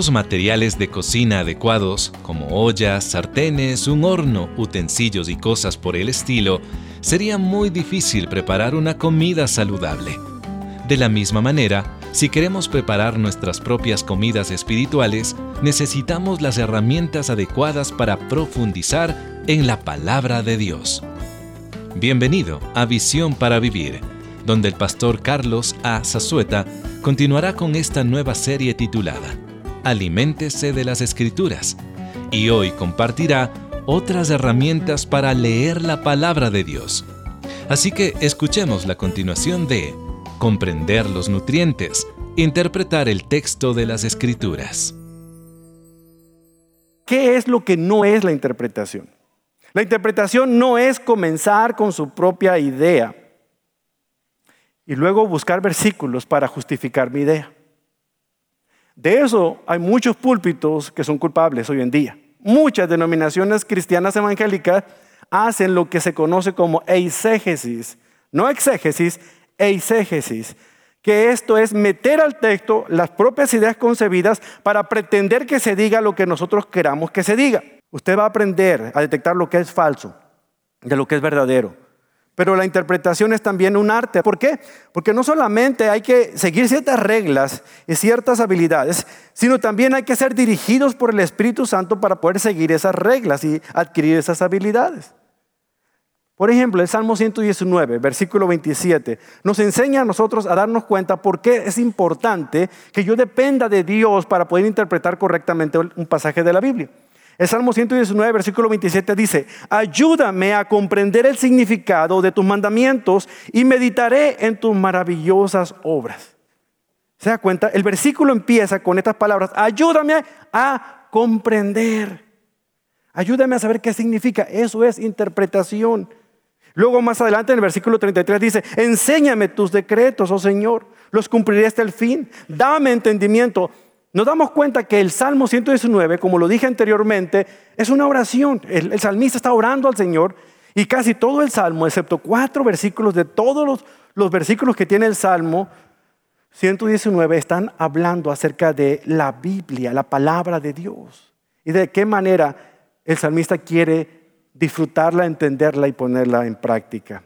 los materiales de cocina adecuados, como ollas, sartenes, un horno, utensilios y cosas por el estilo, sería muy difícil preparar una comida saludable. De la misma manera, si queremos preparar nuestras propias comidas espirituales, necesitamos las herramientas adecuadas para profundizar en la palabra de Dios. Bienvenido a Visión para Vivir, donde el pastor Carlos A. Zazueta continuará con esta nueva serie titulada Aliméntese de las Escrituras, y hoy compartirá otras herramientas para leer la palabra de Dios. Así que escuchemos la continuación de comprender los nutrientes, interpretar el texto de las escrituras. ¿Qué es lo que no es la interpretación? La interpretación no es comenzar con su propia idea y luego buscar versículos para justificar mi idea. De eso hay muchos púlpitos que son culpables hoy en día. Muchas denominaciones cristianas evangélicas hacen lo que se conoce como eisegesis, no exégesis, eisegesis, que esto es meter al texto las propias ideas concebidas para pretender que se diga lo que nosotros queramos que se diga. Usted va a aprender a detectar lo que es falso de lo que es verdadero. Pero la interpretación es también un arte. ¿Por qué? Porque no solamente hay que seguir ciertas reglas y ciertas habilidades, sino también hay que ser dirigidos por el Espíritu Santo para poder seguir esas reglas y adquirir esas habilidades. Por ejemplo, el Salmo 119, versículo 27, nos enseña a nosotros a darnos cuenta por qué es importante que yo dependa de Dios para poder interpretar correctamente un pasaje de la Biblia. El Salmo 119, versículo 27 dice, ayúdame a comprender el significado de tus mandamientos y meditaré en tus maravillosas obras. ¿Se da cuenta? El versículo empieza con estas palabras, ayúdame a comprender. Ayúdame a saber qué significa. Eso es interpretación. Luego más adelante en el versículo 33 dice, enséñame tus decretos, oh Señor, los cumpliré hasta el fin, dame entendimiento. Nos damos cuenta que el Salmo 119, como lo dije anteriormente, es una oración. El, salmista está orando al Señor y casi todo el Salmo, excepto cuatro versículos de todos los, los versículos que tiene el Salmo 119, están hablando acerca de la Biblia, la palabra de Dios. Y de qué manera el salmista quiere disfrutarla, entenderla y ponerla en práctica.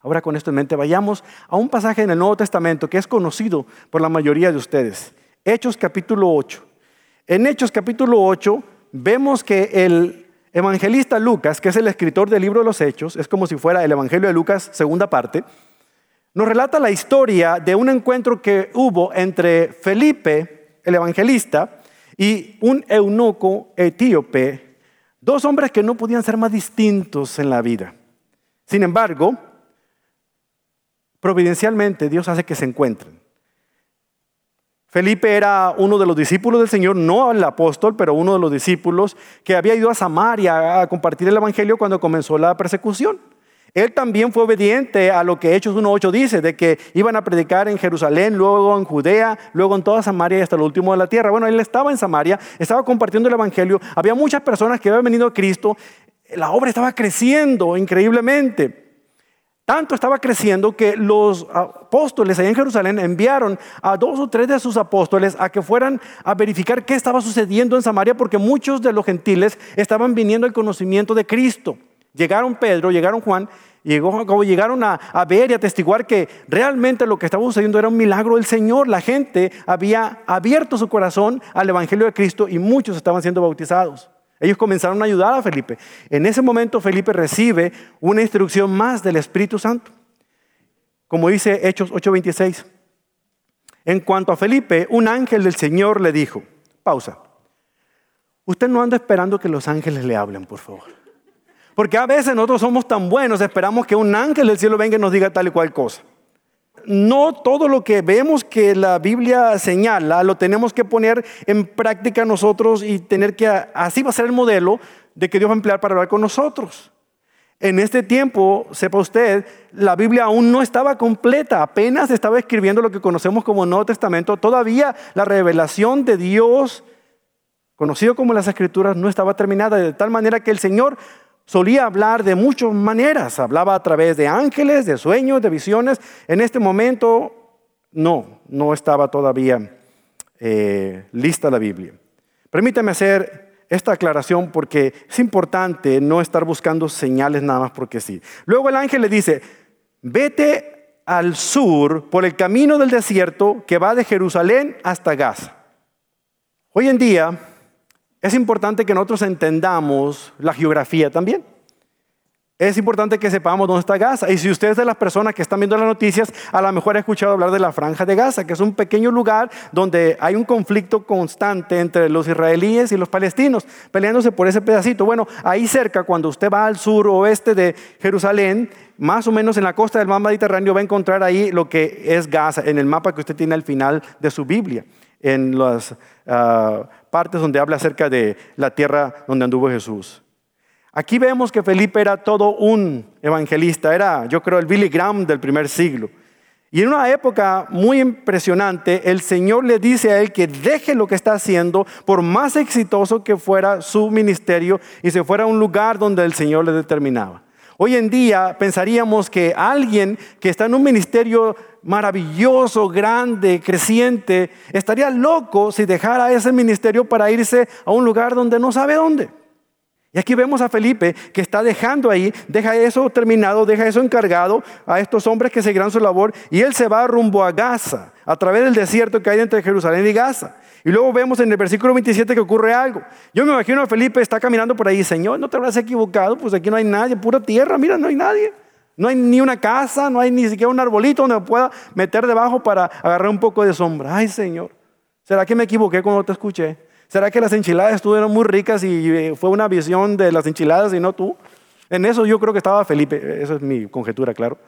Ahora con esto en mente, vayamos a un pasaje en el Nuevo Testamento que es conocido por la mayoría de ustedes. Hechos capítulo 8. En Hechos capítulo 8 vemos que el evangelista Lucas, que es el escritor del libro de los Hechos, es como si fuera el Evangelio de Lucas segunda parte, nos relata la historia de un encuentro que hubo entre Felipe, el evangelista, y un eunuco etíope Dos hombres que no podían ser más distintos en la vida. Sin embargo, providencialmente Dios hace que se encuentren. Felipe era uno de los discípulos del Señor, no el apóstol, pero uno de los discípulos que había ido a Samaria a compartir el Evangelio cuando comenzó la persecución. Él también fue obediente a lo que Hechos 1.8 dice, de que iban a predicar en Jerusalén, luego en Judea, luego en toda Samaria y hasta lo último de la tierra. Bueno, él estaba en Samaria, estaba compartiendo el Evangelio, había muchas personas que habían venido a Cristo, la obra estaba creciendo increíblemente. Tanto estaba creciendo que los apóstoles allá en Jerusalén enviaron a dos o tres de sus apóstoles a que fueran a verificar qué estaba sucediendo en Samaria porque muchos de los gentiles estaban viniendo al conocimiento de Cristo. Llegaron Pedro, llegaron Juan, llegó, llegaron a, a, ver y a testiguar que realmente lo que estaba sucediendo era un milagro del Señor. La gente había abierto su corazón al Evangelio de Cristo y muchos estaban siendo bautizados. Ellos comenzaron a ayudar a Felipe. En ese momento Felipe recibe una instrucción más del Espíritu Santo. Como dice Hechos 8:26. En cuanto a Felipe, un ángel del Señor le dijo, pausa, usted no anda esperando que los ángeles le hablen, por favor. Porque a veces nosotros somos tan buenos, esperamos que un ángel del cielo venga y nos diga tal y cual cosa. No todo lo que vemos que la Biblia señala lo tenemos que poner en práctica nosotros y tener que, así va a ser el modelo de que Dios va a emplear para hablar con nosotros. En este tiempo, sepa usted, la Biblia aún no estaba completa, apenas estaba escribiendo lo que conocemos como Nuevo Testamento. Todavía la revelación de Dios, conocido como las Escrituras, no estaba terminada, de tal manera que el Señor solía hablar de muchas maneras. Hablaba a través de ángeles, de sueños, de visiones. En este momento no, no estaba todavía eh, lista la Biblia. Permítame hacer esta aclaración porque es importante no estar buscando señales nada más porque sí. Luego el ángel le dice, vete al sur por el camino del desierto que va de Jerusalén hasta Gaza. Hoy en día es importante que nosotros entendamos la geografía también. Es importante que sepamos dónde está Gaza. Y si ustedes de las personas que están viendo las noticias, a lo mejor han escuchado hablar de la franja de Gaza, que es un pequeño lugar donde hay un conflicto constante entre los israelíes y los palestinos, peleándose por ese pedacito. Bueno, ahí cerca, cuando usted va al sur oeste de Jerusalén, más o menos en la costa del mar Mediterráneo, va a encontrar ahí lo que es Gaza, en el mapa que usted tiene al final de su Biblia, en las ah, partes donde habla acerca de la tierra donde anduvo Jesús. Aquí vemos que Felipe era todo un evangelista, era yo creo el Billy Graham del primer siglo. Y en una época muy impresionante, el Señor le dice a él que deje lo que está haciendo, por más exitoso que fuera su ministerio, y se fuera a un lugar donde el Señor le determinaba. Hoy en día pensaríamos que alguien que está en un ministerio maravilloso, grande, creciente, estaría loco si dejara ese ministerio para irse a un lugar donde no sabe dónde. Y aquí vemos a Felipe que está dejando ahí, deja eso terminado, deja eso encargado a estos hombres que seguirán su labor y él se va rumbo a Gaza, a través del desierto que hay entre Jerusalén y Gaza. Y luego vemos en el versículo 27 que ocurre algo. Yo me imagino a Felipe está caminando por ahí, Señor, no te habrás equivocado, pues aquí no hay nadie, pura tierra, mira, no hay nadie. No hay ni una casa, no hay ni siquiera un arbolito donde me pueda meter debajo para agarrar un poco de sombra. Ay, Señor, ¿será que me equivoqué cuando te escuché? ¿Será que las enchiladas estuvieron muy ricas y eh, fue una visión de las enchiladas y no tú? En eso yo creo que estaba Felipe, eso es mi conjetura, claro.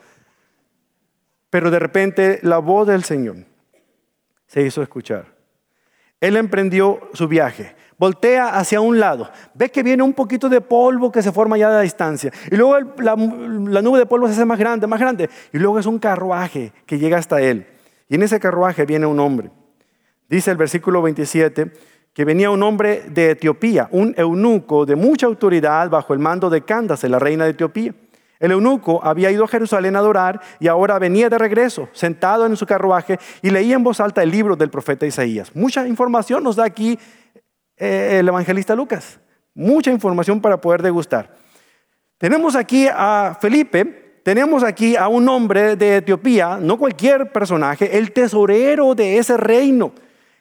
Pero de repente la voz del Señor se hizo escuchar. Él emprendió su viaje, voltea hacia un lado, ve que viene un poquito de polvo que se forma ya de la distancia, y luego la, la, nube de polvo se hace más grande, más grande, y luego es un carruaje que llega hasta él, y en ese carruaje viene un hombre. Dice el versículo 27, que venía un hombre de Etiopía, un eunuco de mucha autoridad bajo el mando de Candace, la reina de Etiopía. El eunuco había ido a Jerusalén a adorar y ahora venía de regreso, sentado en su carruaje y leía en voz alta el libro del profeta Isaías. Mucha información nos da aquí eh, el evangelista Lucas, mucha información para poder degustar. Tenemos aquí a Felipe, tenemos aquí a un hombre de Etiopía, no cualquier personaje, el tesorero de ese reino.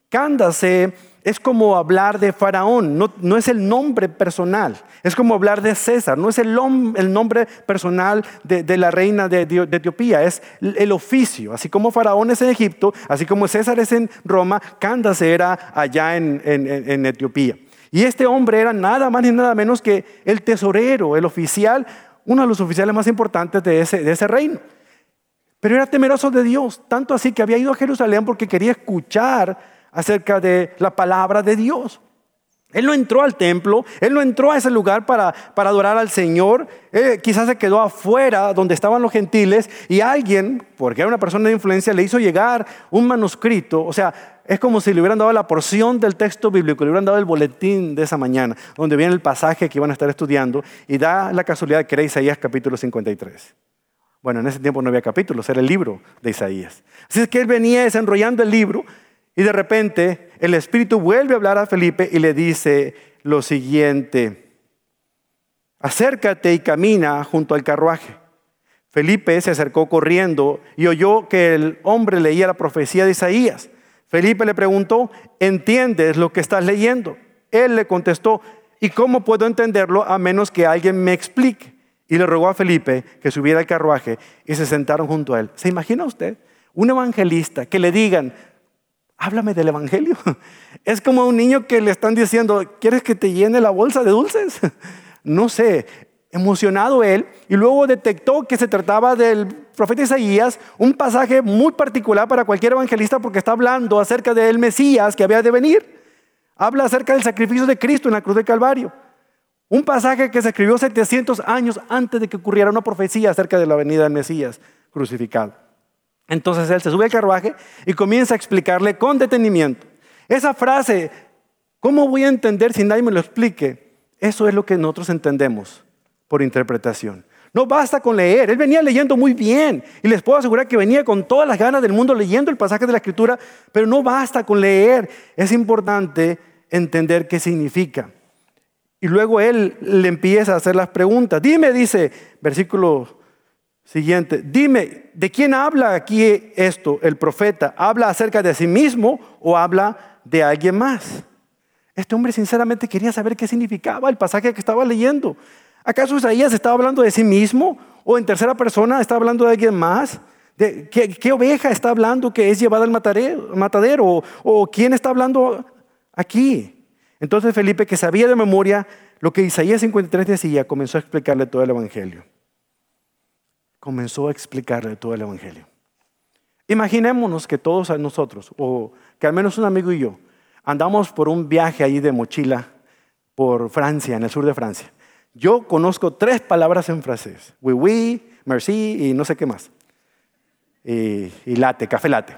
Candace es como hablar de Faraón, no, es el nombre personal, es como hablar de César, no es el, el nombre personal de, la reina de, Etiopía, es el oficio. Así como Faraón es en Egipto, así como César es en Roma, Candace era allá en, Etiopía. Y este hombre era nada más ni nada menos que el tesorero, el oficial, uno de los oficiales más importantes de ese, de ese reino. Pero era temeroso de Dios, tanto así que había ido a Jerusalén porque quería escuchar acerca de la palabra de Dios. Él no entró al templo, él no entró a ese lugar para, para adorar al Señor, quizás se quedó afuera donde estaban los gentiles y alguien, porque era una persona de influencia, le hizo llegar un manuscrito, o sea, es como si le hubieran dado la porción del texto bíblico, le hubieran dado el boletín de esa mañana, donde viene el pasaje que iban a estar estudiando y da la casualidad que era Isaías capítulo 53. Bueno, en ese tiempo no había capítulos, era el libro de Isaías. Así es que él venía desenrollando el libro y de repente el Espíritu vuelve a hablar a Felipe y le dice lo siguiente, acércate y camina junto al carruaje. Felipe se acercó corriendo y oyó que el hombre leía la profecía de Isaías. Felipe le preguntó, ¿entiendes lo que estás leyendo? Él le contestó, ¿y cómo puedo entenderlo a menos que alguien me explique? Y le rogó a Felipe que subiera al carruaje y se sentaron junto a él. ¿Se imagina usted? Un evangelista que le digan, háblame del Evangelio. Es como un niño que le están diciendo, ¿quieres que te llene la bolsa de dulces? No sé, emocionado él, y luego detectó que se trataba del profeta Isaías, un pasaje muy particular para cualquier evangelista porque está hablando acerca del Mesías que había de venir. Habla acerca del sacrificio de Cristo en la cruz de Calvario. Un pasaje que se escribió 700 años antes de que ocurriera una profecía acerca de la venida del Mesías crucificado. Entonces él se sube al carruaje y comienza a explicarle con detenimiento. Esa frase, ¿cómo voy a entender si nadie me lo explique? Eso es lo que nosotros entendemos por interpretación. No basta con leer. Él venía leyendo muy bien y les puedo asegurar que venía con todas las ganas del mundo leyendo el pasaje de la escritura, pero no basta con leer. Es importante entender qué significa. Y luego él le empieza a hacer las preguntas. Dime, dice, versículo siguiente, dime, ¿de quién habla aquí esto el profeta? ¿Habla acerca de sí mismo o habla de alguien más? Este hombre sinceramente quería saber qué significaba el pasaje que estaba leyendo. ¿Acaso Isaías estaba hablando de sí mismo? ¿O en tercera persona está hablando de alguien más? ¿De qué, oveja está hablando que es llevada al matadero? ¿O quién está hablando aquí? Entonces Felipe, que sabía de memoria lo que Isaías 53 decía, comenzó a explicarle todo el Evangelio. Comenzó a explicarle todo el Evangelio. Imaginémonos que todos nosotros, o que al menos un amigo y yo, andamos por un viaje ahí de mochila por Francia, en el sur de Francia. Yo conozco tres palabras en francés. Oui, oui, merci y no sé qué más. Y, y latte, café latte.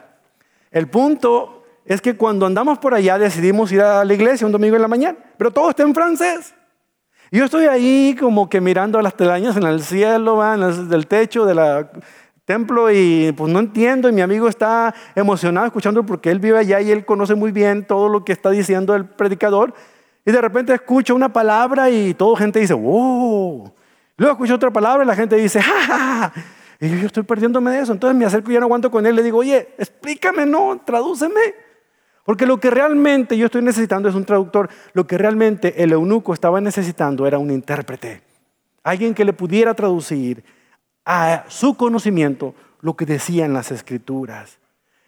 El punto es que cuando andamos por allá decidimos ir a la iglesia un domingo en la mañana, pero todo está en francés. Yo estoy ahí como que mirando a las telarañas en el cielo, el, del techo del templo y pues no entiendo y mi amigo está emocionado escuchando porque él vive allá y él conoce muy bien todo lo que está diciendo el predicador y de repente escucho una palabra y toda gente dice, wow. Luego escucho otra palabra y la gente dice, ja, ja. Y yo, estoy perdiéndome de eso. Entonces me acerco y ya no aguanto con él. Le digo, oye, explícame, no, tradúceme. Porque lo que realmente yo estoy necesitando es un traductor. Lo que realmente el eunuco estaba necesitando era un intérprete. Alguien que le pudiera traducir a su conocimiento lo que decían las escrituras.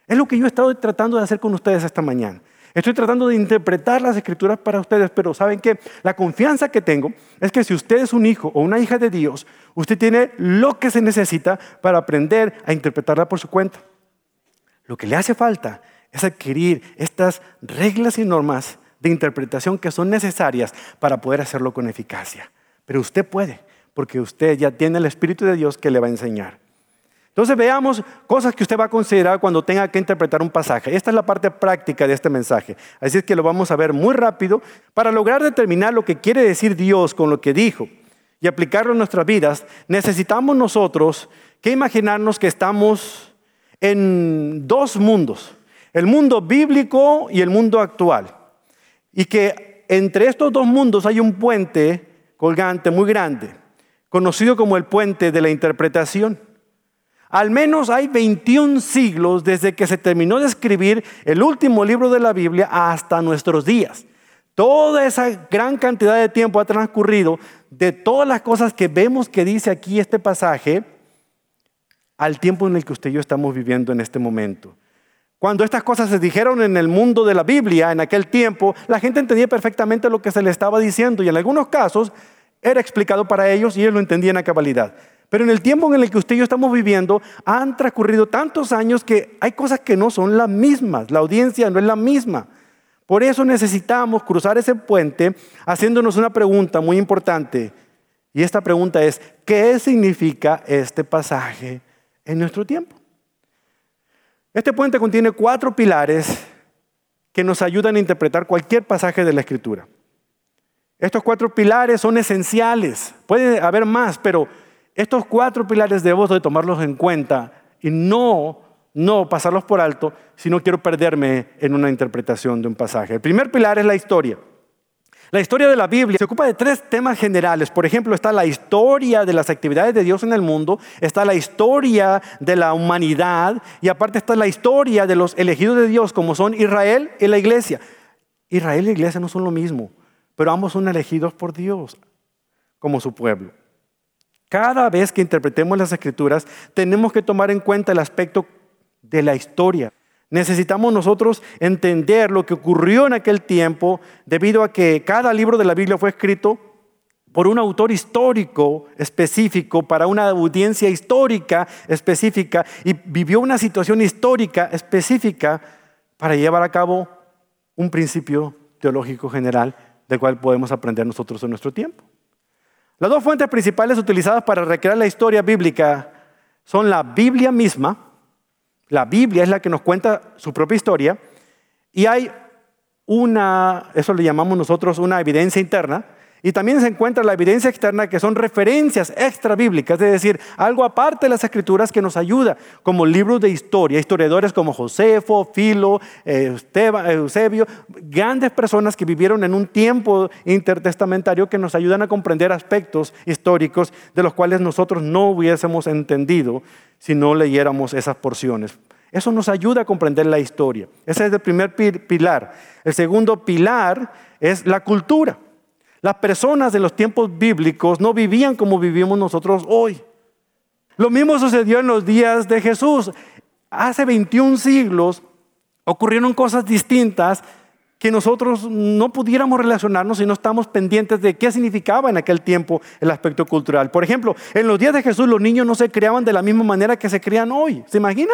Es lo que yo he estado tratando de hacer con ustedes esta mañana. Estoy tratando de interpretar las escrituras para ustedes, pero ¿saben qué? La confianza que tengo es que si usted es un hijo o una hija de Dios, usted tiene lo que se necesita para aprender a interpretarla por su cuenta. Lo que le hace falta es adquirir estas reglas y normas de interpretación que son necesarias para poder hacerlo con eficacia. Pero usted puede, porque usted ya tiene el Espíritu de Dios que le va a enseñar. Entonces veamos cosas que usted va a considerar cuando tenga que interpretar un pasaje. Esta es la parte práctica de este mensaje. Así es que lo vamos a ver muy rápido para lograr determinar lo que quiere decir Dios con lo que dijo y aplicarlo en nuestras vidas. Necesitamos nosotros que imaginarnos que estamos en dos mundos, el mundo bíblico y el mundo actual. Y que entre estos dos mundos hay un puente colgante muy grande, conocido como el puente de la interpretación. Al menos hay 21 siglos desde que se terminó de escribir el último libro de la Biblia hasta nuestros días. Toda esa gran cantidad de tiempo ha transcurrido de todas las cosas que vemos que dice aquí este pasaje al tiempo en el que usted y yo estamos viviendo en este momento. Cuando estas cosas se dijeron en el mundo de la Biblia en aquel tiempo, la gente entendía perfectamente lo que se le estaba diciendo y en algunos casos era explicado para ellos y ellos lo entendían a cabalidad. Pero en el tiempo en el que usted y yo estamos viviendo, han transcurrido tantos años que hay cosas que no son las mismas. La audiencia no es la misma. Por eso necesitamos cruzar ese puente haciéndonos una pregunta muy importante. Y esta pregunta es, ¿qué significa este pasaje en nuestro tiempo? Este puente contiene cuatro pilares que nos ayudan a interpretar cualquier pasaje de la Escritura. Estos cuatro pilares son esenciales. Puede haber más, pero estos cuatro pilares debo de tomarlos en cuenta y no, no pasarlos por alto si no quiero perderme en una interpretación de un pasaje. El primer pilar es la historia. La historia de la Biblia se ocupa de tres temas generales. Por ejemplo, está la historia de las actividades de Dios en el mundo, está la historia de la humanidad y aparte está la historia de los elegidos de Dios como son Israel y la iglesia. Israel y la iglesia no son lo mismo, pero ambos son elegidos por Dios como su pueblo. Cada vez que interpretemos las escrituras, tenemos que tomar en cuenta el aspecto de la historia. Necesitamos nosotros entender lo que ocurrió en aquel tiempo debido a que cada libro de la Biblia fue escrito por un autor histórico específico, para una audiencia histórica específica, y vivió una situación histórica específica para llevar a cabo un principio teológico general del cual podemos aprender nosotros en nuestro tiempo. Las dos fuentes principales utilizadas para recrear la historia bíblica son la Biblia misma, la Biblia es la que nos cuenta su propia historia, y hay una, eso le llamamos nosotros una evidencia interna, Y también se encuentra la evidencia externa que son referencias extra bíblicas, es decir, algo aparte de las escrituras que nos ayuda, como libros de historia, historiadores como Josefo, Filo, eh, Eusebio, grandes personas que vivieron en un tiempo intertestamentario que nos ayudan a comprender aspectos históricos de los cuales nosotros no hubiésemos entendido si no leyéramos esas porciones. Eso nos ayuda a comprender la historia. Ese es el primer pilar. El segundo pilar es la cultura. Las personas de los tiempos bíblicos no vivían como vivimos nosotros hoy. Lo mismo sucedió en los días de Jesús. Hace 21 siglos ocurrieron cosas distintas que nosotros no pudiéramos relacionarnos si no estamos pendientes de qué significaba en aquel tiempo el aspecto cultural. Por ejemplo, en los días de Jesús los niños no se criaban de la misma manera que se crían hoy. ¿Se imagina?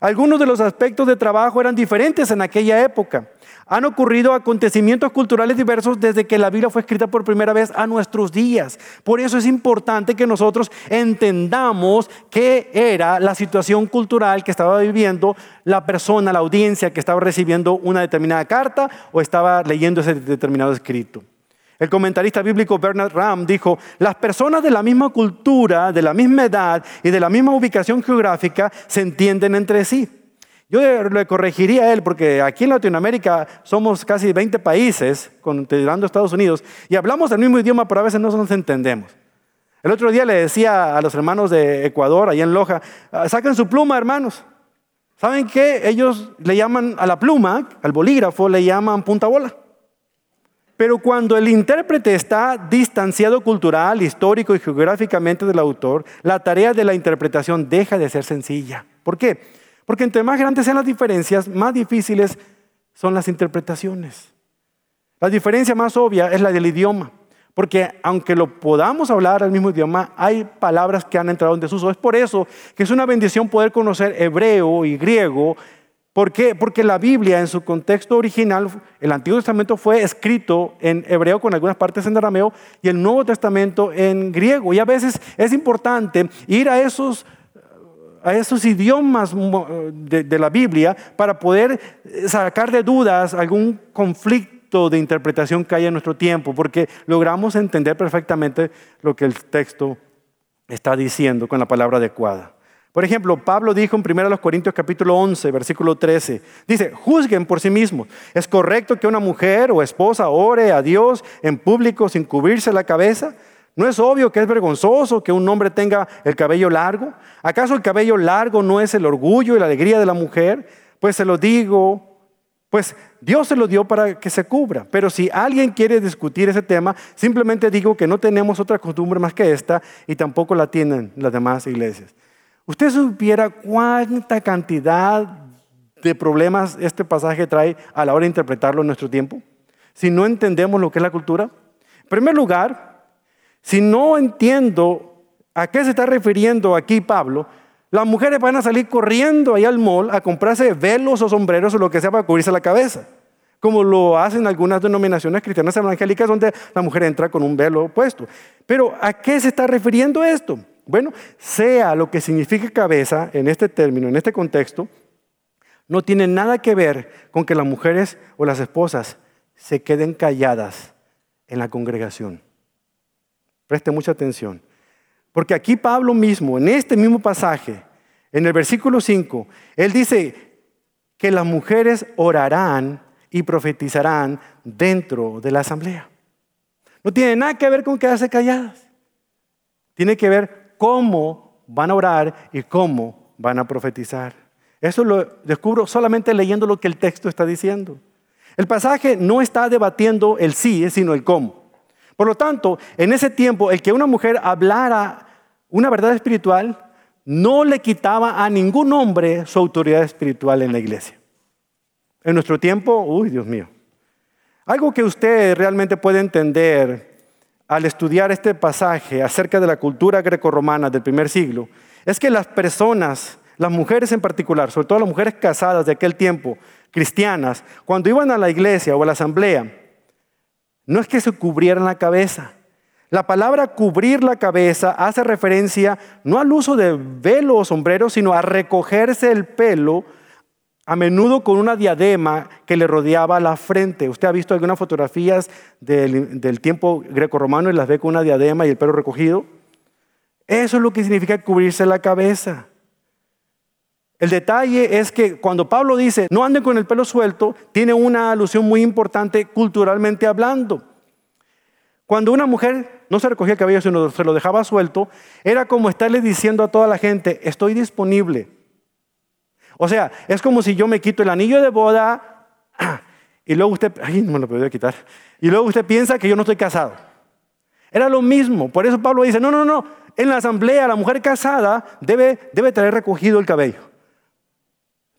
Algunos de los aspectos de trabajo eran diferentes en aquella época. Han ocurrido acontecimientos culturales diversos desde que la Biblia fue escrita por primera vez a nuestros días. Por eso es importante que nosotros entendamos qué era la situación cultural que estaba viviendo la persona, la audiencia que estaba recibiendo una determinada carta o estaba leyendo ese determinado escrito. El comentarista bíblico Bernard Ram dijo, las personas de la misma cultura, de la misma edad y de la misma ubicación geográfica se entienden entre sí. Yo le corregiría a él porque aquí en Latinoamérica somos casi 20 países, considerando Estados Unidos, y hablamos el mismo idioma, pero a veces no nos entendemos. El otro día le decía a los hermanos de Ecuador, allá en Loja, saquen su pluma, hermanos. ¿Saben qué? Ellos le llaman a la pluma, al bolígrafo, le llaman punta bola. Pero cuando el intérprete está distanciado cultural, histórico y geográficamente del autor, la tarea de la interpretación deja de ser sencilla. ¿Por qué? Porque entre más grandes sean las diferencias, más difíciles son las interpretaciones. La diferencia más obvia es la del idioma. Porque aunque lo podamos hablar al mismo idioma, hay palabras que han entrado en desuso. Es por eso que es una bendición poder conocer hebreo y griego ¿Por qué? Porque la Biblia en su contexto original, el Antiguo Testamento fue escrito en hebreo con algunas partes en arameo y el Nuevo Testamento en griego. Y a veces es importante ir a esos, idiomas de, de la Biblia para poder sacar de dudas algún conflicto de interpretación que haya en nuestro tiempo, porque logramos entender perfectamente lo que el texto está diciendo con la palabra adecuada. Por ejemplo, Pablo dijo en 1 Corintios capítulo 11, versículo 13, dice, juzguen por sí mismos. ¿Es correcto que una mujer o esposa ore a Dios en público sin cubrirse la cabeza? ¿No es obvio que es vergonzoso que un hombre tenga el cabello largo? ¿Acaso el cabello largo no es el orgullo y la alegría de la mujer? Pues se lo digo, pues Dios se lo dio para que se cubra. Pero si alguien quiere discutir ese tema, simplemente digo que no tenemos otra costumbre más que esta y tampoco la tienen las demás iglesias. Usted supiera cuánta cantidad de problemas este pasaje trae a la hora de interpretarlo en nuestro tiempo, si no entendemos lo que es la cultura. En primer lugar, si no entiendo a qué se está refiriendo aquí Pablo, las mujeres van a salir corriendo ahí al mall a comprarse velos o sombreros o lo que sea para cubrirse la cabeza, como lo hacen algunas denominaciones cristianas evangélicas donde la mujer entra con un velo puesto. Pero ¿a qué se está refiriendo esto? Bueno, sea lo que signifique cabeza en este término, en este contexto, no tiene nada que ver con que las mujeres o las esposas se queden calladas en la congregación. Preste mucha atención. Porque aquí Pablo mismo, en este mismo pasaje, en el versículo 5, él dice que las mujeres orarán y profetizarán dentro de la asamblea. No tiene nada que ver con quedarse calladas. Tiene que ver cómo van a orar y cómo van a profetizar. Eso lo descubro solamente leyendo lo que el texto está diciendo. El pasaje no está debatiendo el sí, sino el cómo. Por lo tanto, en ese tiempo, el que una mujer hablara una verdad espiritual no le quitaba a ningún hombre su autoridad espiritual en la iglesia. En nuestro tiempo, uy, Dios mío. Algo que usted realmente puede entender al estudiar este pasaje acerca de la cultura grecorromana del primer siglo es que las personas, las mujeres en particular, sobre todo las mujeres casadas de aquel tiempo, cristianas, cuando iban a la iglesia o a la asamblea, no es que se cubrieran la cabeza. La palabra cubrir la cabeza hace referencia no al uso de velo o sombrero, sino a recogerse el pelo a menudo con una diadema que le rodeaba la frente. Usted ha visto algunas fotografías del, del tiempo greco-romano y las ve con una diadema y el pelo recogido. Eso es lo que significa cubrirse la cabeza. El detalle es que cuando Pablo dice, no anden con el pelo suelto, tiene una alusión muy importante culturalmente hablando. Cuando una mujer no se recogía el cabello, sino se lo dejaba suelto, era como estarle diciendo a toda la gente, estoy disponible. O sea, es como si yo me quito el anillo de boda y luego usted, ay, no me lo podía quitar, y luego usted piensa que yo no estoy casado. Era lo mismo, por eso Pablo dice, no, no, no, en la asamblea la mujer casada debe, debe traer recogido el cabello.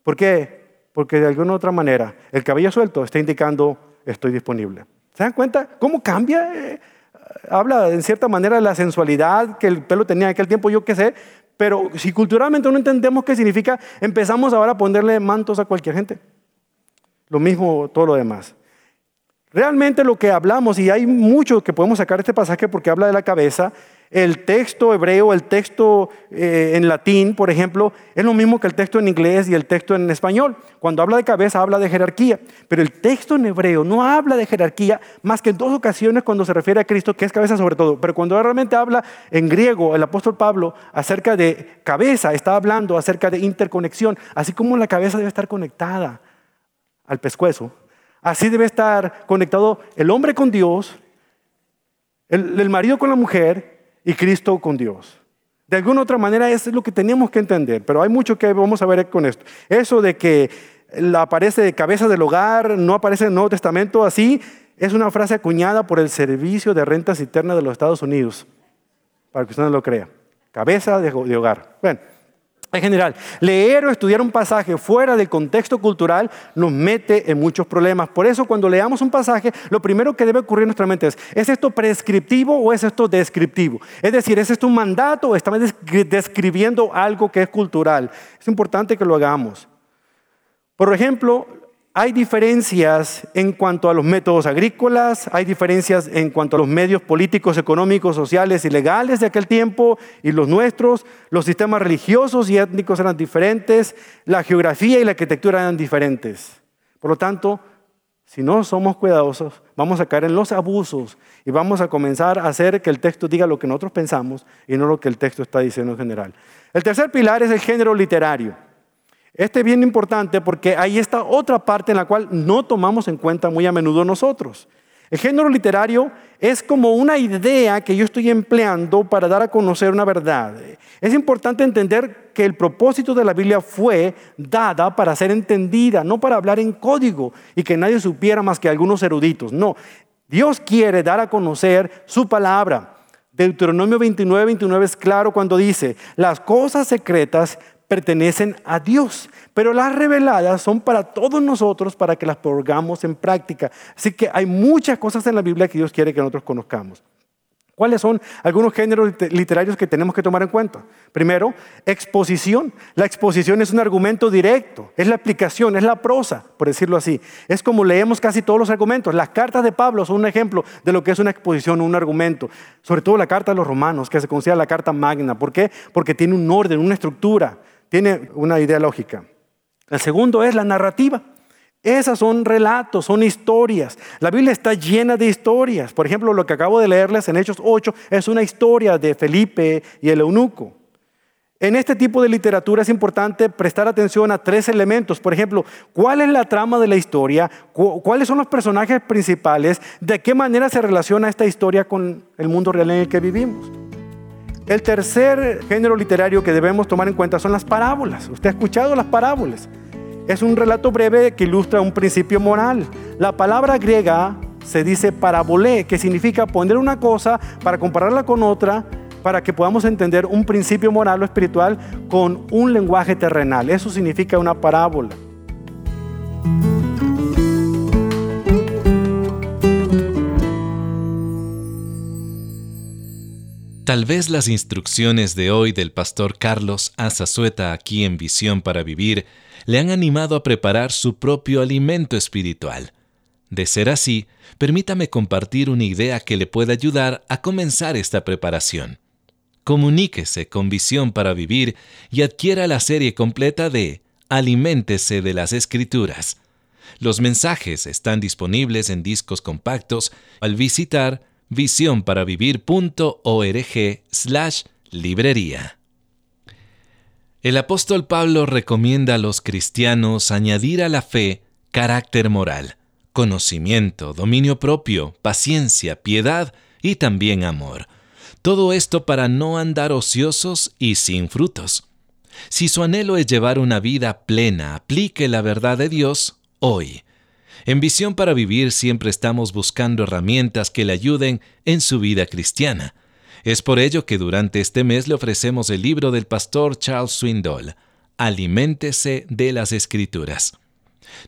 ¿Por qué? Porque de alguna otra manera el cabello suelto está indicando estoy disponible. ¿Se dan cuenta cómo cambia? Eh, habla en cierta manera de la sensualidad que el pelo tenía en aquel tiempo, yo qué sé, pero si culturalmente no entendemos qué significa, empezamos ahora a ponerle mantos a cualquier gente. Lo mismo todo lo demás. Realmente lo que hablamos, y hay mucho que podemos sacar de este pasaje porque habla de la cabeza, el texto hebreo, el texto eh, en latín, por ejemplo, es lo mismo que el texto en inglés y el texto en español. Cuando habla de cabeza, habla de jerarquía. Pero el texto en hebreo no habla de jerarquía más que en dos ocasiones cuando se refiere a Cristo, que es cabeza sobre todo. Pero cuando realmente habla en griego, el apóstol Pablo, acerca de cabeza, está hablando acerca de interconexión. Así como la cabeza debe estar conectada al pescuezo, así debe estar conectado el hombre con Dios, el, marido con la mujer y Cristo con Dios. De alguna otra manera, eso es lo que tenemos que entender, pero hay mucho que vamos a ver con esto. Eso de que aparece de cabeza del hogar, no aparece en el Nuevo Testamento así, es una frase acuñada por el Servicio de Rentas Internas de los Estados Unidos, para que usted no lo crea. Cabeza de hogar. Bueno, en general, leer o estudiar un pasaje fuera del contexto cultural nos mete en muchos problemas. Por eso cuando leamos un pasaje, lo primero que debe ocurrir en nuestra mente es, ¿es esto prescriptivo o es esto descriptivo? Es decir, ¿es esto un mandato o estamos describiendo algo que es cultural? Es importante que lo hagamos. Por ejemplo, hay diferencias en cuanto a los métodos agrícolas, hay diferencias en cuanto a los medios políticos, económicos, sociales y legales de aquel tiempo y los nuestros. Los sistemas religiosos y étnicos eran diferentes, la geografía y la arquitectura eran diferentes. Por lo tanto, si no somos cuidadosos, vamos a caer en los abusos y vamos a comenzar a hacer que el texto diga lo que nosotros pensamos y no lo que el texto está diciendo en general. El tercer pilar es el género literario. Este es bien importante porque ahí está otra parte en la cual no tomamos en cuenta muy a menudo nosotros. El género literario es como una idea que yo estoy empleando para dar a conocer una verdad. Es importante entender que el propósito de la Biblia fue dada para ser entendida, no para hablar en código y que nadie supiera más que algunos eruditos. No, Dios quiere dar a conocer su palabra. Deuteronomio 29, 29 es claro cuando dice, las cosas secretas pertenecen a Dios, pero las reveladas son para todos nosotros para que las pongamos en práctica. Así que hay muchas cosas en la Biblia que Dios quiere que nosotros conozcamos. ¿Cuáles son algunos géneros literarios que tenemos que tomar en cuenta? Primero, exposición. La exposición es un argumento directo, es la explicación, es la prosa, por decirlo así. Es como leemos casi todos los argumentos. Las cartas de Pablo son un ejemplo de lo que es una exposición, un argumento. Sobre todo la carta de los romanos, que se considera la carta magna. ¿Por qué? Porque tiene un orden, una estructura tiene una idea lógica. El segundo es la narrativa. Esas son relatos, son historias. La Biblia está llena de historias. Por ejemplo, lo que acabo de leerles en Hechos 8 es una historia de Felipe y el eunuco. En este tipo de literatura es importante prestar atención a tres elementos. Por ejemplo, ¿cuál es la trama de la historia? ¿Cuáles son los personajes principales? ¿De qué manera se relaciona esta historia con el mundo real en el que vivimos? El tercer género literario que debemos tomar en cuenta son las parábolas. Usted ha escuchado las parábolas. Es un relato breve que ilustra un principio moral. La palabra griega se dice parabolé, que significa poner una cosa para compararla con otra, para que podamos entender un principio moral o espiritual con un lenguaje terrenal. Eso significa una parábola. Tal vez las instrucciones de hoy del pastor Carlos Azazueta aquí en Visión para Vivir le han animado a preparar su propio alimento espiritual. De ser así, permítame compartir una idea que le pueda ayudar a comenzar esta preparación. Comuníquese con Visión para Vivir y adquiera la serie completa de Aliméntese de las Escrituras. Los mensajes están disponibles en discos compactos al visitar visionparavivir.org slash librería. El apóstol Pablo recomienda a los cristianos añadir a la fe carácter moral, conocimiento, dominio propio, paciencia, piedad y también amor. Todo esto para no andar ociosos y sin frutos. Si su anhelo es llevar una vida plena, aplique la verdad de Dios hoy. En Visión para Vivir siempre estamos buscando herramientas que le ayuden en su vida cristiana. Es por ello que durante este mes le ofrecemos el libro del pastor Charles Swindoll, Aliméntese de las Escrituras.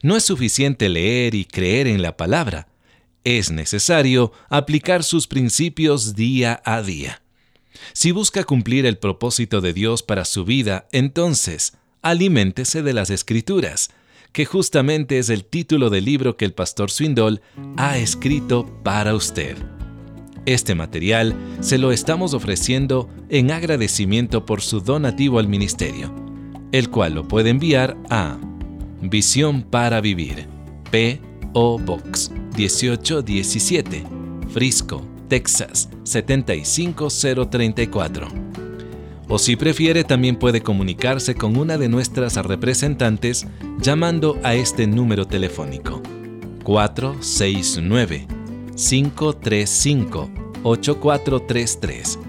No es suficiente leer y creer en la palabra, es necesario aplicar sus principios día a día. Si busca cumplir el propósito de Dios para su vida, entonces, aliméntese de las Escrituras, que justamente es el título del libro que el pastor Swindoll ha escrito para usted. Este material se lo estamos ofreciendo en agradecimiento por su donativo al ministerio, el cual lo puede enviar a Visión para Vivir, P.O. Box 1817, Frisco, Texas 75034. O si prefiere, también puede comunicarse con una de nuestras representantes llamando a este número telefónico 469 535 8433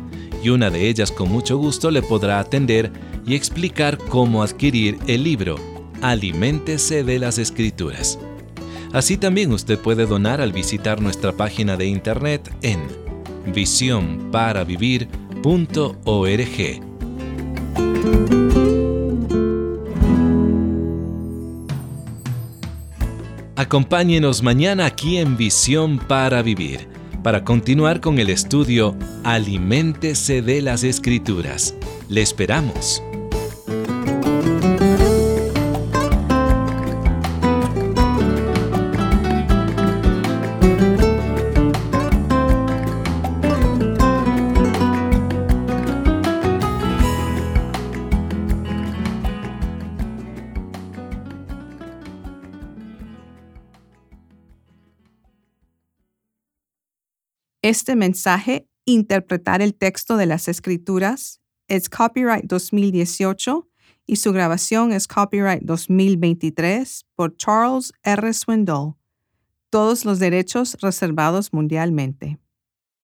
y una de ellas con mucho gusto le podrá atender y explicar cómo adquirir el libro Aliméntese de las Escrituras. Así también usted puede donar al visitar nuestra página de internet en visionparavivir.org. Acompáñenos mañana aquí en Visión para Vivir para continuar con el estudio Aliméntese de las Escrituras. Le esperamos. Este mensaje, Interpretar el texto de las Escrituras, es copyright 2018 y su grabación es copyright 2023 por Charles R. Swindoll. Todos los derechos reservados mundialmente.